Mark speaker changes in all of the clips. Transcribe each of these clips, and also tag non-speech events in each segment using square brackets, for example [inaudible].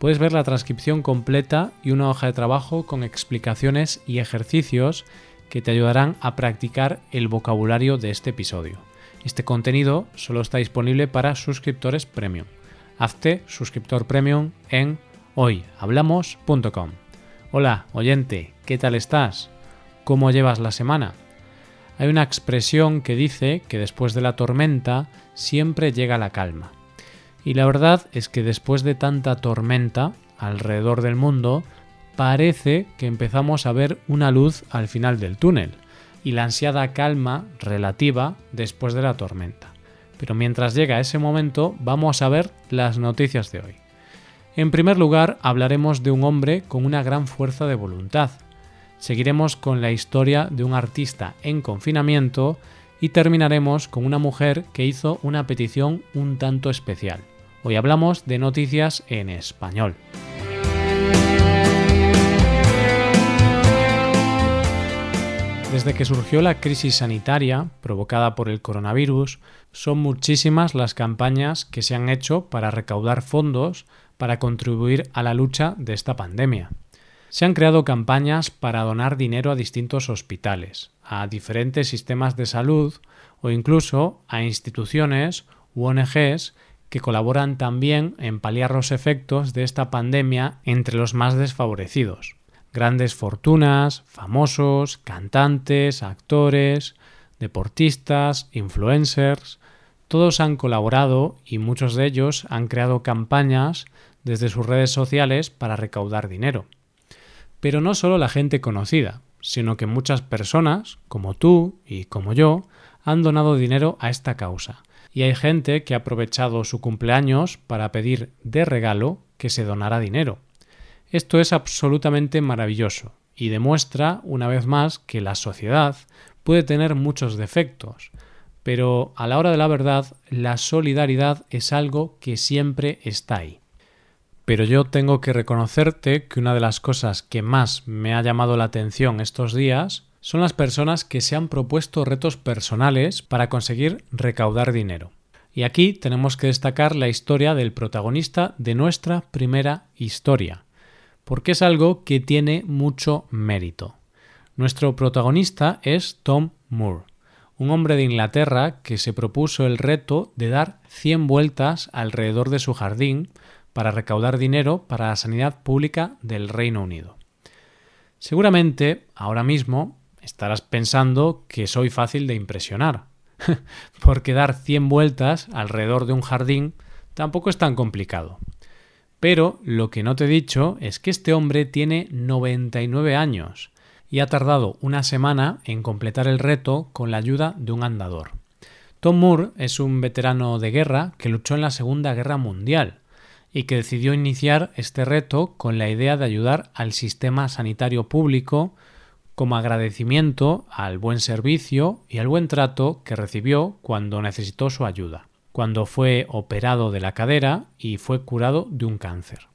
Speaker 1: puedes ver la transcripción completa y una hoja de trabajo con explicaciones y ejercicios que te ayudarán a practicar el vocabulario de este episodio. Este contenido solo está disponible para suscriptores premium. Hazte suscriptor premium en hoyhablamos.com. Hola, oyente, ¿qué tal estás? ¿Cómo llevas la semana? Hay una expresión que dice que después de la tormenta siempre llega la calma. Y la verdad es que después de tanta tormenta alrededor del mundo, parece que empezamos a ver una luz al final del túnel y la ansiada calma relativa después de la tormenta. Pero mientras llega ese momento, vamos a ver las noticias de hoy. En primer lugar, hablaremos de un hombre con una gran fuerza de voluntad. Seguiremos con la historia de un artista en confinamiento y terminaremos con una mujer que hizo una petición un tanto especial. Hoy hablamos de noticias en español. Desde que surgió la crisis sanitaria provocada por el coronavirus, son muchísimas las campañas que se han hecho para recaudar fondos para contribuir a la lucha de esta pandemia. Se han creado campañas para donar dinero a distintos hospitales, a diferentes sistemas de salud o incluso a instituciones u ONGs que colaboran también en paliar los efectos de esta pandemia entre los más desfavorecidos. Grandes fortunas, famosos, cantantes, actores, deportistas, influencers, todos han colaborado y muchos de ellos han creado campañas desde sus redes sociales para recaudar dinero. Pero no solo la gente conocida, sino que muchas personas, como tú y como yo, han donado dinero a esta causa y hay gente que ha aprovechado su cumpleaños para pedir de regalo que se donara dinero. Esto es absolutamente maravilloso y demuestra una vez más que la sociedad puede tener muchos defectos, pero a la hora de la verdad la solidaridad es algo que siempre está ahí. Pero yo tengo que reconocerte que una de las cosas que más me ha llamado la atención estos días son las personas que se han propuesto retos personales para conseguir recaudar dinero. Y aquí tenemos que destacar la historia del protagonista de nuestra primera historia, porque es algo que tiene mucho mérito. Nuestro protagonista es Tom Moore, un hombre de Inglaterra que se propuso el reto de dar 100 vueltas alrededor de su jardín para recaudar dinero para la sanidad pública del Reino Unido. Seguramente, ahora mismo, estarás pensando que soy fácil de impresionar, [laughs] porque dar 100 vueltas alrededor de un jardín tampoco es tan complicado. Pero lo que no te he dicho es que este hombre tiene 99 años y ha tardado una semana en completar el reto con la ayuda de un andador. Tom Moore es un veterano de guerra que luchó en la Segunda Guerra Mundial y que decidió iniciar este reto con la idea de ayudar al sistema sanitario público como agradecimiento al buen servicio y al buen trato que recibió cuando necesitó su ayuda, cuando fue operado de la cadera y fue curado de un cáncer.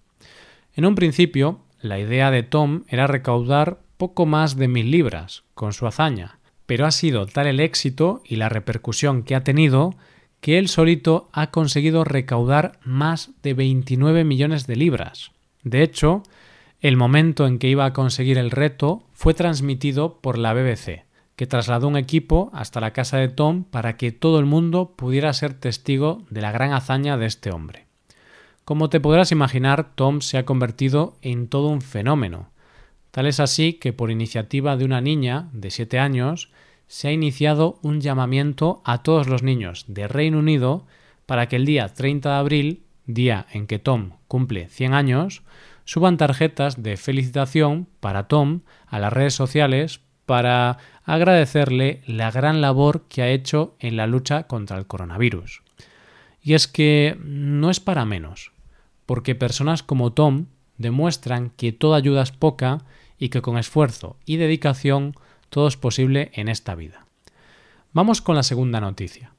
Speaker 1: En un principio, la idea de Tom era recaudar poco más de mil libras con su hazaña, pero ha sido tal el éxito y la repercusión que ha tenido que él solito ha conseguido recaudar más de 29 millones de libras. De hecho, el momento en que iba a conseguir el reto fue transmitido por la BBC, que trasladó un equipo hasta la casa de Tom para que todo el mundo pudiera ser testigo de la gran hazaña de este hombre. Como te podrás imaginar, Tom se ha convertido en todo un fenómeno. Tal es así que por iniciativa de una niña de 7 años se ha iniciado un llamamiento a todos los niños de Reino Unido para que el día 30 de abril, día en que Tom cumple 100 años, suban tarjetas de felicitación para Tom a las redes sociales para agradecerle la gran labor que ha hecho en la lucha contra el coronavirus. Y es que no es para menos, porque personas como Tom demuestran que toda ayuda es poca y que con esfuerzo y dedicación todo es posible en esta vida. Vamos con la segunda noticia.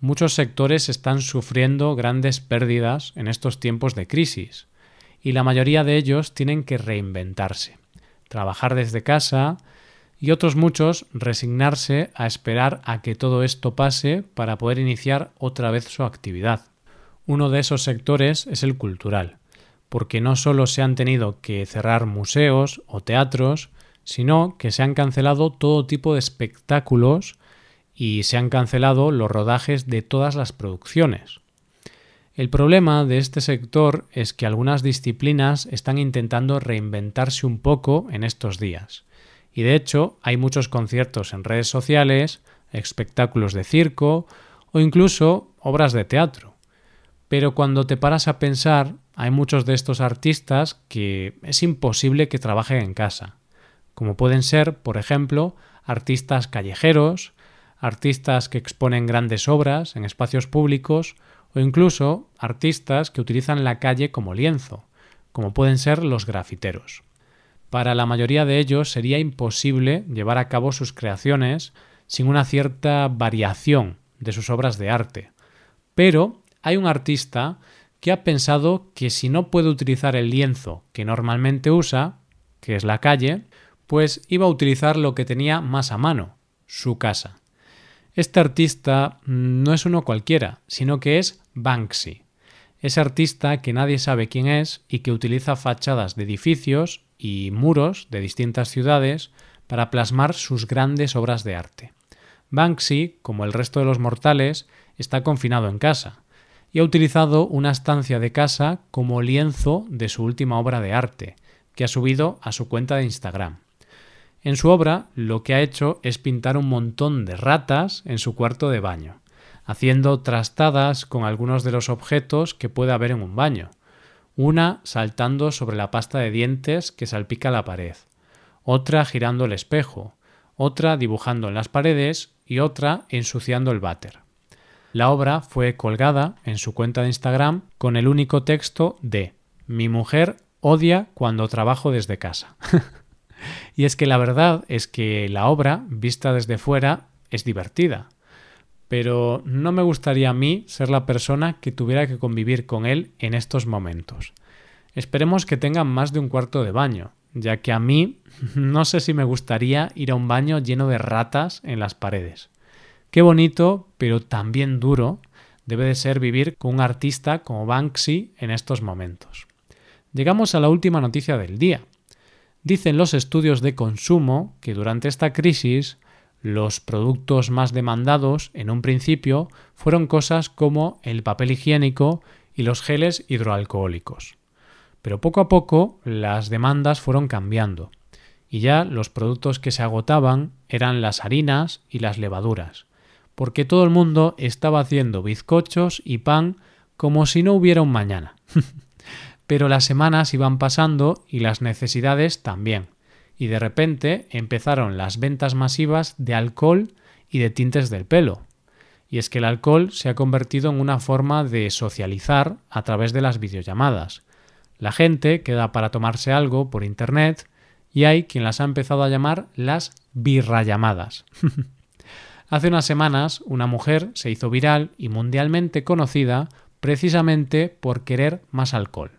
Speaker 1: Muchos sectores están sufriendo grandes pérdidas en estos tiempos de crisis y la mayoría de ellos tienen que reinventarse, trabajar desde casa y otros muchos resignarse a esperar a que todo esto pase para poder iniciar otra vez su actividad. Uno de esos sectores es el cultural, porque no solo se han tenido que cerrar museos o teatros, sino que se han cancelado todo tipo de espectáculos y se han cancelado los rodajes de todas las producciones. El problema de este sector es que algunas disciplinas están intentando reinventarse un poco en estos días. Y de hecho hay muchos conciertos en redes sociales, espectáculos de circo o incluso obras de teatro. Pero cuando te paras a pensar, hay muchos de estos artistas que es imposible que trabajen en casa, como pueden ser, por ejemplo, artistas callejeros, artistas que exponen grandes obras en espacios públicos o incluso artistas que utilizan la calle como lienzo, como pueden ser los grafiteros. Para la mayoría de ellos sería imposible llevar a cabo sus creaciones sin una cierta variación de sus obras de arte. Pero hay un artista que ha pensado que si no puede utilizar el lienzo que normalmente usa, que es la calle, pues iba a utilizar lo que tenía más a mano, su casa. Este artista no es uno cualquiera, sino que es Banksy. Ese artista que nadie sabe quién es y que utiliza fachadas de edificios y muros de distintas ciudades para plasmar sus grandes obras de arte. Banksy, como el resto de los mortales, está confinado en casa y ha utilizado una estancia de casa como lienzo de su última obra de arte, que ha subido a su cuenta de Instagram. En su obra lo que ha hecho es pintar un montón de ratas en su cuarto de baño, haciendo trastadas con algunos de los objetos que puede haber en un baño. Una saltando sobre la pasta de dientes que salpica la pared, otra girando el espejo, otra dibujando en las paredes y otra ensuciando el váter. La obra fue colgada en su cuenta de Instagram con el único texto de Mi mujer odia cuando trabajo desde casa. [laughs] Y es que la verdad es que la obra, vista desde fuera, es divertida. Pero no me gustaría a mí ser la persona que tuviera que convivir con él en estos momentos. Esperemos que tengan más de un cuarto de baño, ya que a mí [laughs] no sé si me gustaría ir a un baño lleno de ratas en las paredes. Qué bonito, pero también duro, debe de ser vivir con un artista como Banksy en estos momentos. Llegamos a la última noticia del día, Dicen los estudios de consumo que durante esta crisis los productos más demandados en un principio fueron cosas como el papel higiénico y los geles hidroalcohólicos. Pero poco a poco las demandas fueron cambiando y ya los productos que se agotaban eran las harinas y las levaduras, porque todo el mundo estaba haciendo bizcochos y pan como si no hubiera un mañana. [laughs] Pero las semanas iban pasando y las necesidades también. Y de repente empezaron las ventas masivas de alcohol y de tintes del pelo. Y es que el alcohol se ha convertido en una forma de socializar a través de las videollamadas. La gente queda para tomarse algo por internet y hay quien las ha empezado a llamar las birrallamadas. [laughs] Hace unas semanas una mujer se hizo viral y mundialmente conocida precisamente por querer más alcohol.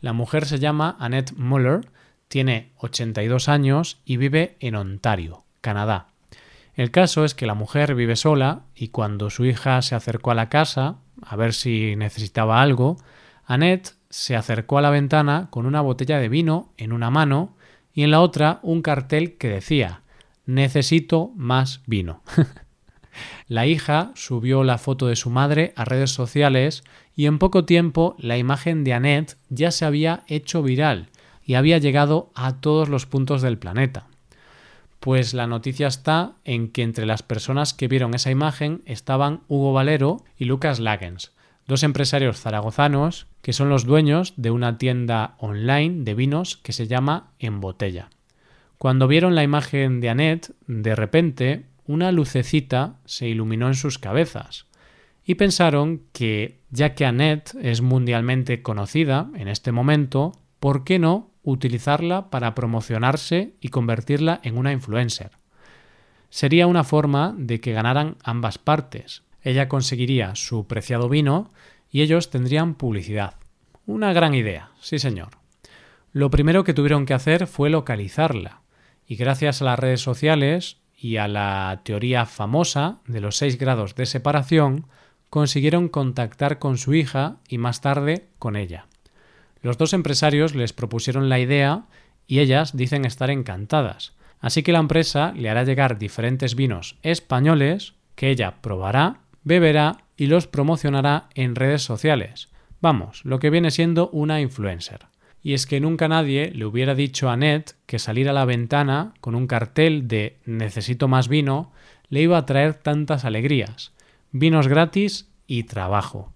Speaker 1: La mujer se llama Annette Muller, tiene 82 años y vive en Ontario, Canadá. El caso es que la mujer vive sola y cuando su hija se acercó a la casa a ver si necesitaba algo, Annette se acercó a la ventana con una botella de vino en una mano y en la otra un cartel que decía Necesito más vino. [laughs] la hija subió la foto de su madre a redes sociales y en poco tiempo la imagen de Annette ya se había hecho viral y había llegado a todos los puntos del planeta. Pues la noticia está en que entre las personas que vieron esa imagen estaban Hugo Valero y Lucas Lagens, dos empresarios zaragozanos que son los dueños de una tienda online de vinos que se llama En Botella. Cuando vieron la imagen de Annette, de repente una lucecita se iluminó en sus cabezas y pensaron que, ya que Annette es mundialmente conocida en este momento, ¿por qué no utilizarla para promocionarse y convertirla en una influencer. Sería una forma de que ganaran ambas partes. Ella conseguiría su preciado vino y ellos tendrían publicidad. Una gran idea, sí señor. Lo primero que tuvieron que hacer fue localizarla, y gracias a las redes sociales y a la teoría famosa de los seis grados de separación, consiguieron contactar con su hija y más tarde con ella. Los dos empresarios les propusieron la idea y ellas dicen estar encantadas, así que la empresa le hará llegar diferentes vinos españoles que ella probará, beberá y los promocionará en redes sociales. Vamos, lo que viene siendo una influencer. Y es que nunca nadie le hubiera dicho a Ned que salir a la ventana con un cartel de necesito más vino le iba a traer tantas alegrías. Vinos gratis y trabajo.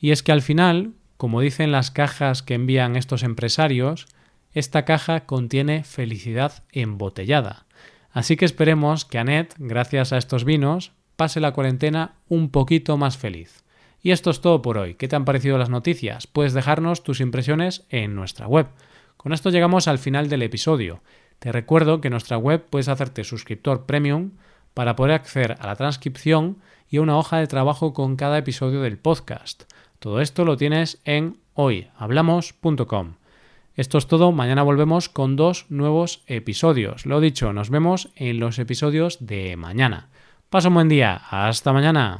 Speaker 1: Y es que al final, como dicen las cajas que envían estos empresarios, esta caja contiene felicidad embotellada. Así que esperemos que Annette, gracias a estos vinos, pase la cuarentena un poquito más feliz. Y esto es todo por hoy. ¿Qué te han parecido las noticias? Puedes dejarnos tus impresiones en nuestra web. Con esto llegamos al final del episodio. Te recuerdo que en nuestra web puedes hacerte suscriptor premium para poder acceder a la transcripción y a una hoja de trabajo con cada episodio del podcast. Todo esto lo tienes en hoyhablamos.com. Esto es todo, mañana volvemos con dos nuevos episodios. Lo dicho, nos vemos en los episodios de mañana. Pasa un buen día, hasta mañana.